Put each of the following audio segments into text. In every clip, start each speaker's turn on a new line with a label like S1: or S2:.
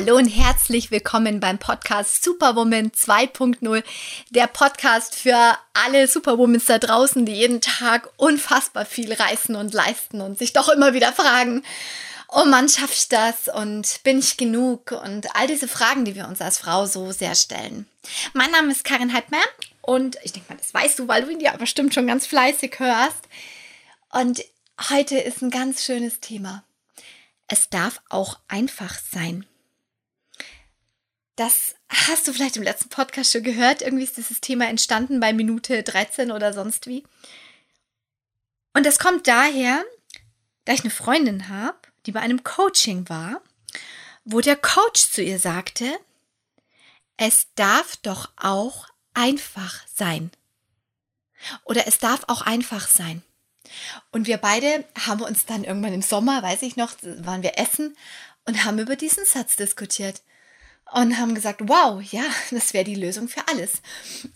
S1: Hallo und herzlich willkommen beim Podcast Superwoman 2.0, der Podcast für alle Superwomans da draußen, die jeden Tag unfassbar viel reißen und leisten und sich doch immer wieder fragen, oh Mann, schaff ich das und bin ich genug und all diese Fragen, die wir uns als Frau so sehr stellen. Mein Name ist Karin Heidmer und ich denke mal, das weißt du, weil du ihn ja bestimmt schon ganz fleißig hörst. Und heute ist ein ganz schönes Thema. Es darf auch einfach sein. Das hast du vielleicht im letzten Podcast schon gehört. Irgendwie ist dieses Thema entstanden bei Minute 13 oder sonst wie. Und das kommt daher, da ich eine Freundin habe, die bei einem Coaching war, wo der Coach zu ihr sagte, es darf doch auch einfach sein. Oder es darf auch einfach sein. Und wir beide haben uns dann irgendwann im Sommer, weiß ich noch, waren wir essen und haben über diesen Satz diskutiert und haben gesagt, wow, ja, das wäre die Lösung für alles.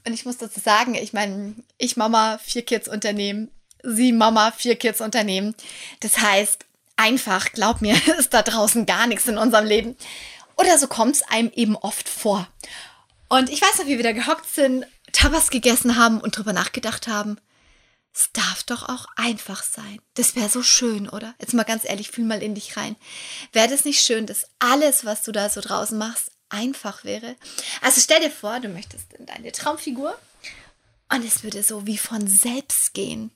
S1: Und ich muss dazu sagen, ich meine, ich Mama, vier Kids Unternehmen, sie Mama, vier Kids Unternehmen. Das heißt, einfach, glaub mir, ist da draußen gar nichts in unserem Leben. Oder so kommt es einem eben oft vor. Und ich weiß noch, wie wir da gehockt sind, Tabas gegessen haben und drüber nachgedacht haben. Es darf doch auch einfach sein. Das wäre so schön, oder? Jetzt mal ganz ehrlich, fühl mal in dich rein. Wäre das nicht schön, dass alles, was du da so draußen machst, einfach wäre. Also stell dir vor, du möchtest in deine Traumfigur und es würde so wie von selbst gehen.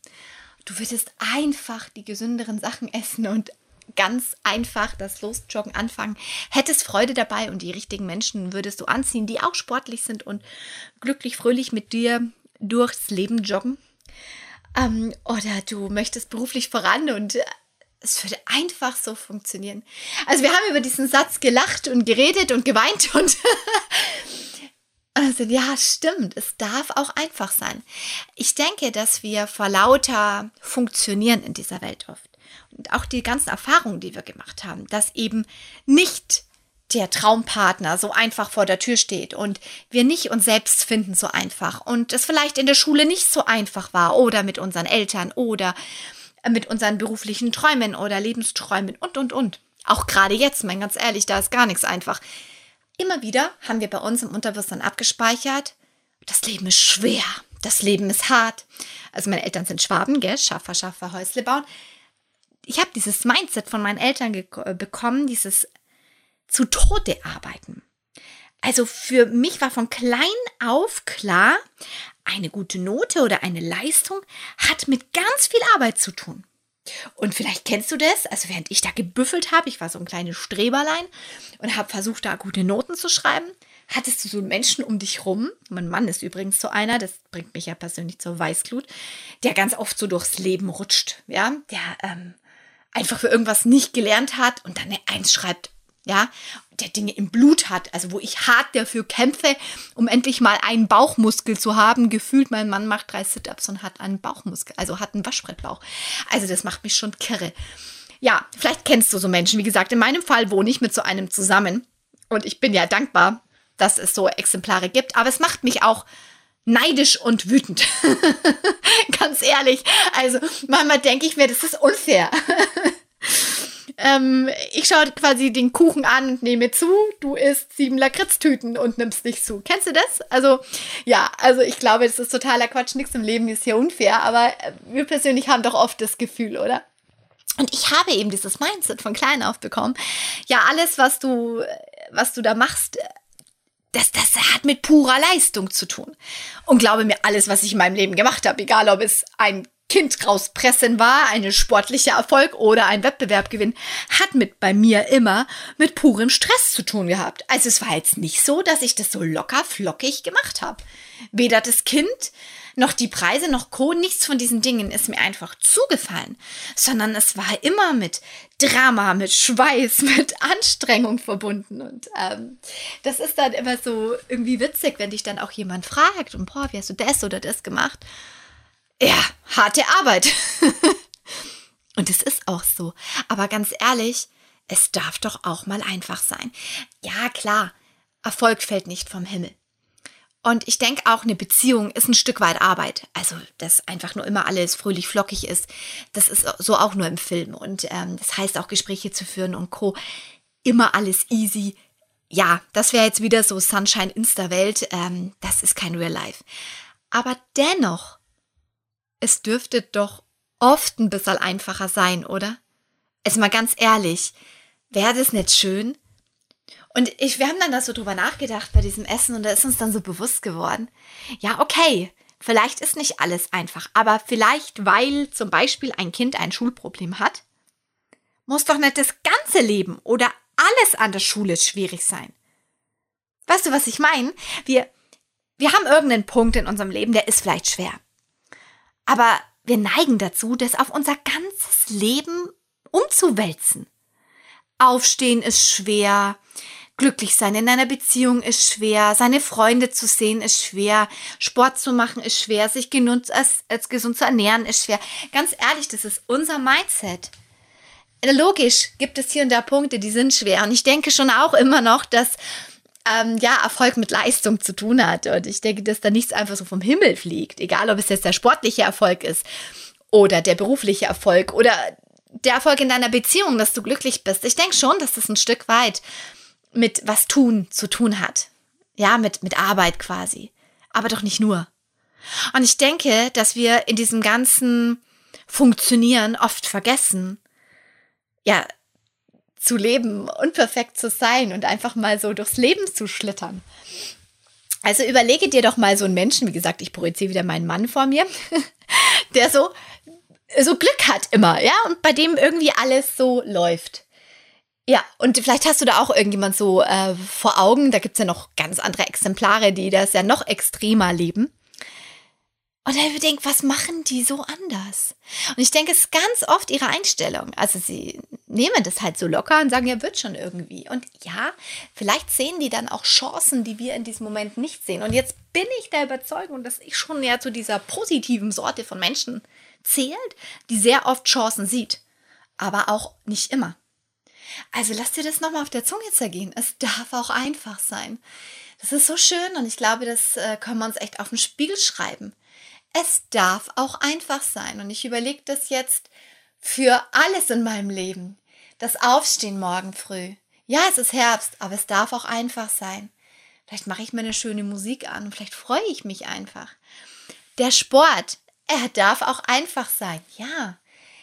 S1: Du würdest einfach die gesünderen Sachen essen und ganz einfach das Losjoggen anfangen. Hättest Freude dabei und die richtigen Menschen würdest du anziehen, die auch sportlich sind und glücklich, fröhlich mit dir durchs Leben joggen. Ähm, oder du möchtest beruflich voran und es würde einfach so funktionieren. Also wir haben über diesen Satz gelacht und geredet und geweint und also ja, stimmt, es darf auch einfach sein. Ich denke, dass wir vor lauter Funktionieren in dieser Welt oft und auch die ganzen Erfahrungen, die wir gemacht haben, dass eben nicht der Traumpartner so einfach vor der Tür steht und wir nicht uns selbst finden so einfach und es vielleicht in der Schule nicht so einfach war oder mit unseren Eltern oder mit unseren beruflichen Träumen oder Lebensträumen und, und, und. Auch gerade jetzt, mein ganz ehrlich, da ist gar nichts einfach. Immer wieder haben wir bei uns im Unterbewusstsein abgespeichert, das Leben ist schwer, das Leben ist hart. Also meine Eltern sind Schwaben, gell? Schaffer, Schaffer, Häusle bauen. Ich habe dieses Mindset von meinen Eltern äh, bekommen, dieses zu Tode arbeiten. Also für mich war von klein auf klar, eine gute Note oder eine Leistung hat mit ganz viel Arbeit zu tun. Und vielleicht kennst du das, also während ich da gebüffelt habe, ich war so ein kleines Streberlein und habe versucht, da gute Noten zu schreiben, hattest du so Menschen um dich rum, mein Mann ist übrigens so einer, das bringt mich ja persönlich zur Weißglut, der ganz oft so durchs Leben rutscht, ja, der ähm, einfach für irgendwas nicht gelernt hat und dann eine Eins schreibt ja, der Dinge im Blut hat, also wo ich hart dafür kämpfe, um endlich mal einen Bauchmuskel zu haben. Gefühlt, mein Mann macht drei Sit-Ups und hat einen Bauchmuskel, also hat einen Waschbrettbauch. Also das macht mich schon kirre. Ja, vielleicht kennst du so Menschen. Wie gesagt, in meinem Fall wohne ich mit so einem zusammen und ich bin ja dankbar, dass es so Exemplare gibt, aber es macht mich auch neidisch und wütend. Ganz ehrlich. Also manchmal denke ich mir, das ist unfair. Ähm, ich schaue quasi den Kuchen an und nehme zu. Du isst sieben Lakritztüten und nimmst nicht zu. Kennst du das? Also, ja, also ich glaube, das ist totaler Quatsch. Nichts im Leben ist hier unfair, aber wir persönlich haben doch oft das Gefühl, oder? Und ich habe eben dieses Mindset von klein auf bekommen. Ja, alles, was du, was du da machst, das, das hat mit purer Leistung zu tun. Und glaube mir, alles, was ich in meinem Leben gemacht habe, egal ob es ein Kind rauspressen war, ein sportlicher Erfolg oder ein Wettbewerbgewinn, hat mit bei mir immer mit purem Stress zu tun gehabt. Also es war jetzt nicht so, dass ich das so locker flockig gemacht habe. Weder das Kind noch die Preise noch Co. Nichts von diesen Dingen ist mir einfach zugefallen, sondern es war immer mit Drama, mit Schweiß, mit Anstrengung verbunden. Und ähm, das ist dann immer so irgendwie witzig, wenn dich dann auch jemand fragt und boah, wie hast du das oder das gemacht? Ja, harte Arbeit. Und es ist auch so. Aber ganz ehrlich, es darf doch auch mal einfach sein. Ja, klar, Erfolg fällt nicht vom Himmel. Und ich denke auch, eine Beziehung ist ein Stück weit Arbeit. Also, dass einfach nur immer alles fröhlich flockig ist, das ist so auch nur im Film. Und ähm, das heißt auch, Gespräche zu führen und Co. Immer alles easy, ja, das wäre jetzt wieder so Sunshine Insta-Welt. Ähm, das ist kein Real Life. Aber dennoch, es dürfte doch oft ein bisschen einfacher sein, oder? Jetzt mal ganz ehrlich, wäre das nicht schön? Und ich, wir haben dann da so drüber nachgedacht bei diesem Essen und da ist uns dann so bewusst geworden, ja, okay, vielleicht ist nicht alles einfach, aber vielleicht, weil zum Beispiel ein Kind ein Schulproblem hat, muss doch nicht das ganze Leben oder alles an der Schule schwierig sein. Weißt du, was ich meine? Wir, wir haben irgendeinen Punkt in unserem Leben, der ist vielleicht schwer. Aber wir neigen dazu, das auf unser ganzes Leben umzuwälzen. Aufstehen ist schwer, glücklich sein in einer Beziehung ist schwer, seine Freunde zu sehen ist schwer, Sport zu machen ist schwer, sich genutzt als, als gesund zu ernähren ist schwer. Ganz ehrlich, das ist unser Mindset. Logisch gibt es hier und da Punkte, die sind schwer. Und ich denke schon auch immer noch, dass ähm, ja, Erfolg mit Leistung zu tun hat. Und ich denke, dass da nichts einfach so vom Himmel fliegt. Egal, ob es jetzt der sportliche Erfolg ist oder der berufliche Erfolg oder der Erfolg in deiner Beziehung, dass du glücklich bist. Ich denke schon, dass das ein Stück weit mit was tun zu tun hat. Ja, mit, mit Arbeit quasi. Aber doch nicht nur. Und ich denke, dass wir in diesem ganzen Funktionieren oft vergessen, ja, zu leben, unperfekt zu sein und einfach mal so durchs Leben zu schlittern. Also überlege dir doch mal so einen Menschen, wie gesagt, ich projiziere wieder meinen Mann vor mir, der so, so Glück hat immer, ja, und bei dem irgendwie alles so läuft. Ja, und vielleicht hast du da auch irgendjemand so äh, vor Augen, da gibt es ja noch ganz andere Exemplare, die das ja noch extremer leben. Und er denkt, was machen die so anders? Und ich denke, es ist ganz oft ihre Einstellung. Also sie nehmen das halt so locker und sagen, ja, wird schon irgendwie. Und ja, vielleicht sehen die dann auch Chancen, die wir in diesem Moment nicht sehen. Und jetzt bin ich der Überzeugung, dass ich schon ja zu dieser positiven Sorte von Menschen zählt, die sehr oft Chancen sieht. Aber auch nicht immer. Also lass dir das nochmal auf der Zunge zergehen. Es darf auch einfach sein. Das ist so schön und ich glaube, das äh, können wir uns echt auf den Spiegel schreiben. Es darf auch einfach sein. Und ich überlege das jetzt für alles in meinem Leben. Das Aufstehen morgen früh. Ja, es ist Herbst, aber es darf auch einfach sein. Vielleicht mache ich mir eine schöne Musik an und vielleicht freue ich mich einfach. Der Sport, er darf auch einfach sein. Ja,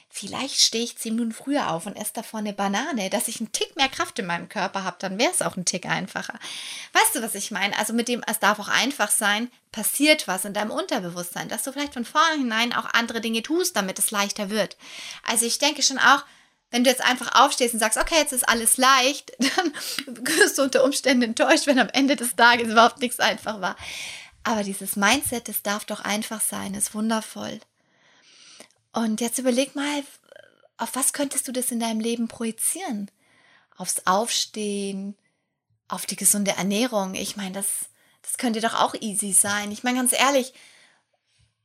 S1: vielleicht stehe ich zehn Minuten früher auf und esse davor eine Banane, dass ich einen Tick mehr Kraft in meinem Körper habe, dann wäre es auch ein Tick einfacher. Weißt du, was ich meine? Also mit dem, es darf auch einfach sein, passiert was in deinem Unterbewusstsein, dass du vielleicht von vornherein auch andere Dinge tust, damit es leichter wird. Also ich denke schon auch, wenn du jetzt einfach aufstehst und sagst, okay, jetzt ist alles leicht, dann wirst du unter Umständen enttäuscht, wenn am Ende des Tages überhaupt nichts einfach war. Aber dieses Mindset, das darf doch einfach sein, ist wundervoll. Und jetzt überleg mal, auf was könntest du das in deinem Leben projizieren? Aufs Aufstehen, auf die gesunde Ernährung. Ich meine, das, das könnte doch auch easy sein. Ich meine, ganz ehrlich,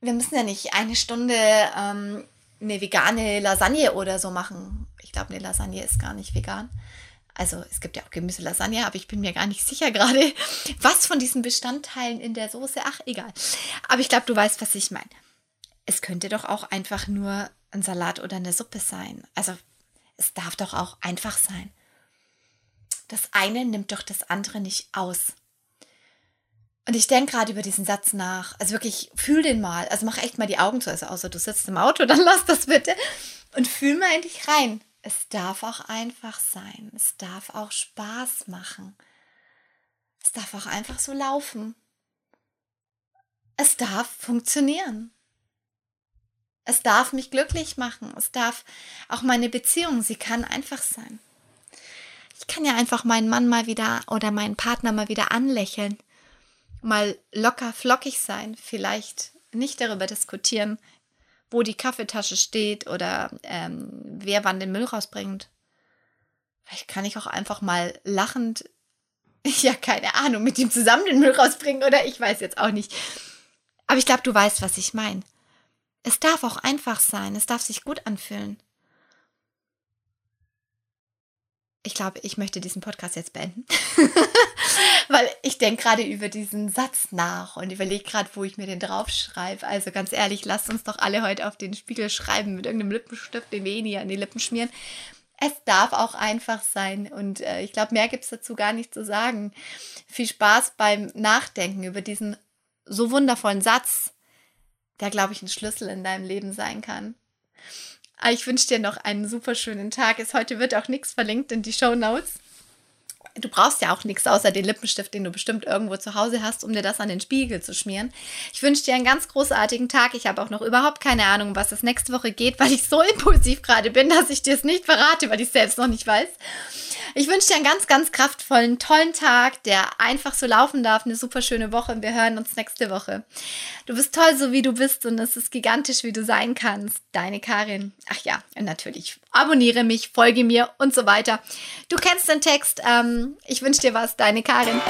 S1: wir müssen ja nicht eine Stunde ähm, eine vegane Lasagne oder so machen. Ich glaube, eine Lasagne ist gar nicht vegan. Also es gibt ja auch Gemüse-Lasagne, aber ich bin mir gar nicht sicher gerade, was von diesen Bestandteilen in der Soße. Ach, egal. Aber ich glaube, du weißt, was ich meine es könnte doch auch einfach nur ein Salat oder eine Suppe sein. Also es darf doch auch einfach sein. Das eine nimmt doch das andere nicht aus. Und ich denke gerade über diesen Satz nach. Also wirklich, fühl den mal. Also mach echt mal die Augen zu. Also außer du sitzt im Auto, dann lass das bitte. Und fühl mal in dich rein. Es darf auch einfach sein. Es darf auch Spaß machen. Es darf auch einfach so laufen. Es darf funktionieren. Es darf mich glücklich machen. Es darf auch meine Beziehung, sie kann einfach sein. Ich kann ja einfach meinen Mann mal wieder oder meinen Partner mal wieder anlächeln. Mal locker flockig sein. Vielleicht nicht darüber diskutieren, wo die Kaffeetasche steht oder ähm, wer wann den Müll rausbringt. Vielleicht kann ich auch einfach mal lachend, ja, keine Ahnung, mit ihm zusammen den Müll rausbringen oder ich weiß jetzt auch nicht. Aber ich glaube, du weißt, was ich meine. Es darf auch einfach sein, es darf sich gut anfühlen. Ich glaube, ich möchte diesen Podcast jetzt beenden, weil ich denke gerade über diesen Satz nach und überlege gerade, wo ich mir den draufschreibe. Also ganz ehrlich, lasst uns doch alle heute auf den Spiegel schreiben mit irgendeinem Lippenstift, den wir eh nie an die Lippen schmieren. Es darf auch einfach sein. Und äh, ich glaube, mehr gibt es dazu gar nicht zu sagen. Viel Spaß beim Nachdenken über diesen so wundervollen Satz, der, glaube ich, ein Schlüssel in deinem Leben sein kann. Ah, ich wünsche dir noch einen super schönen Tag. Es heute wird auch nichts verlinkt in die Show Notes. Du brauchst ja auch nichts außer den Lippenstift, den du bestimmt irgendwo zu Hause hast, um dir das an den Spiegel zu schmieren. Ich wünsche dir einen ganz großartigen Tag. Ich habe auch noch überhaupt keine Ahnung, was es nächste Woche geht, weil ich so impulsiv gerade bin, dass ich dir es nicht verrate, weil ich es selbst noch nicht weiß. Ich wünsche dir einen ganz, ganz kraftvollen, tollen Tag, der einfach so laufen darf. Eine super schöne Woche und wir hören uns nächste Woche. Du bist toll, so wie du bist und es ist gigantisch, wie du sein kannst. Deine Karin. Ach ja, natürlich. Abonniere mich, folge mir und so weiter. Du kennst den Text. Ähm, ich wünsche dir was. Deine Karin.